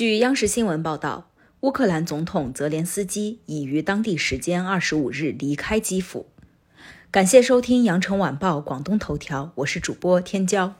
据央视新闻报道乌克兰总统泽连斯基已于当地时间二十五日离开基辅。感谢收听羊城晚报广东头条我是主播天骄。